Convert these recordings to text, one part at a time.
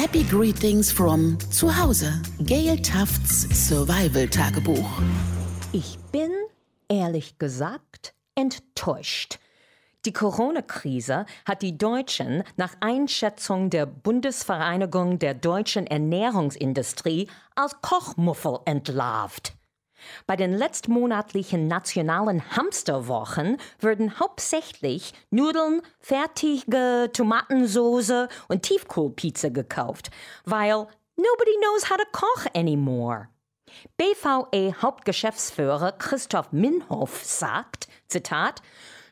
Happy Greetings from zu Hause. Gail Tufts Survival Tagebuch. Ich bin, ehrlich gesagt, enttäuscht. Die Corona-Krise hat die Deutschen nach Einschätzung der Bundesvereinigung der deutschen Ernährungsindustrie als Kochmuffel entlarvt. Bei den letztmonatlichen nationalen Hamsterwochen würden hauptsächlich Nudeln, fertige Tomatensoße und Tiefkohlpizza gekauft, weil nobody knows how to koch anymore. BVE-Hauptgeschäftsführer Christoph Minhoff sagt, Zitat,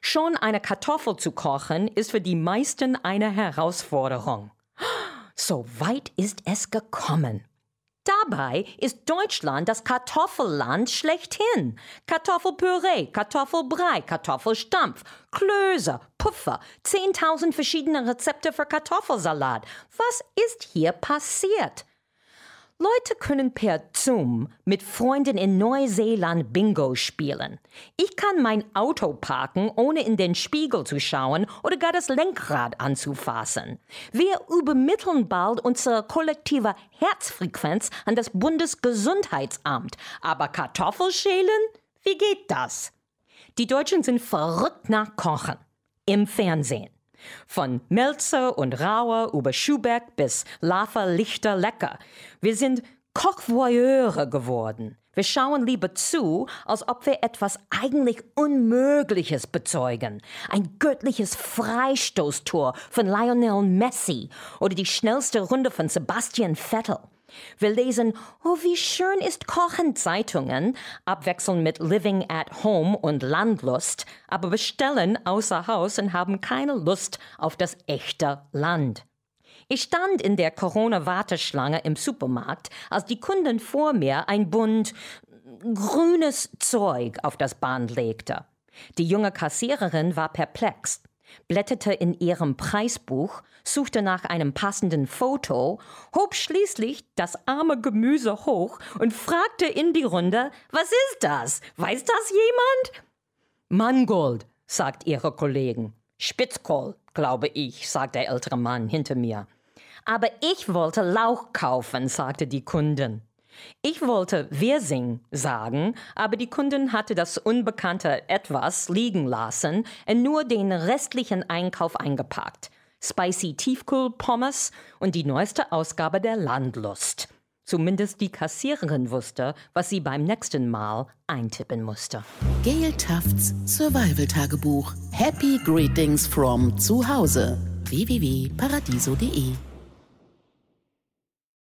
Schon eine Kartoffel zu kochen ist für die meisten eine Herausforderung. So weit ist es gekommen. Dabei ist Deutschland das Kartoffelland schlechthin. Kartoffelpüree, Kartoffelbrei, Kartoffelstampf, Klöße, Puffer, 10.000 verschiedene Rezepte für Kartoffelsalat. Was ist hier passiert? Leute können per Zoom mit Freunden in Neuseeland Bingo spielen. Ich kann mein Auto parken, ohne in den Spiegel zu schauen oder gar das Lenkrad anzufassen. Wir übermitteln bald unsere kollektive Herzfrequenz an das Bundesgesundheitsamt. Aber Kartoffelschälen? Wie geht das? Die Deutschen sind verrückt nach Kochen. Im Fernsehen. Von Melzer und Rauer über Schubeck bis Laffer Lichter Lecker. Wir sind Kochvoyeure geworden. Wir schauen lieber zu, als ob wir etwas eigentlich Unmögliches bezeugen. Ein göttliches Freistoßtor von Lionel Messi oder die schnellste Runde von Sebastian Vettel. Wir lesen, oh, wie schön ist Kochen Zeitungen, abwechselnd mit Living at Home und Landlust, aber bestellen außer Haus und haben keine Lust auf das echte Land. Ich stand in der Corona-Warteschlange im Supermarkt, als die Kunden vor mir ein Bund grünes Zeug auf das Band legte. Die junge Kassiererin war perplex blätterte in ihrem Preisbuch, suchte nach einem passenden Foto, hob schließlich das arme Gemüse hoch und fragte in die Runde, was ist das? Weiß das jemand? Mangold, sagt ihre Kollegen. Spitzkohl, glaube ich, sagt der ältere Mann hinter mir. Aber ich wollte Lauch kaufen, sagte die Kundin. Ich wollte Wirsing sagen, aber die Kundin hatte das unbekannte Etwas liegen lassen und nur den restlichen Einkauf eingepackt. Spicy Tiefkühlpommes und die neueste Ausgabe der Landlust. Zumindest die Kassiererin wusste, was sie beim nächsten Mal eintippen musste. Gail Tufts Survival Tagebuch. Happy Greetings from zu Hause. www.paradiso.de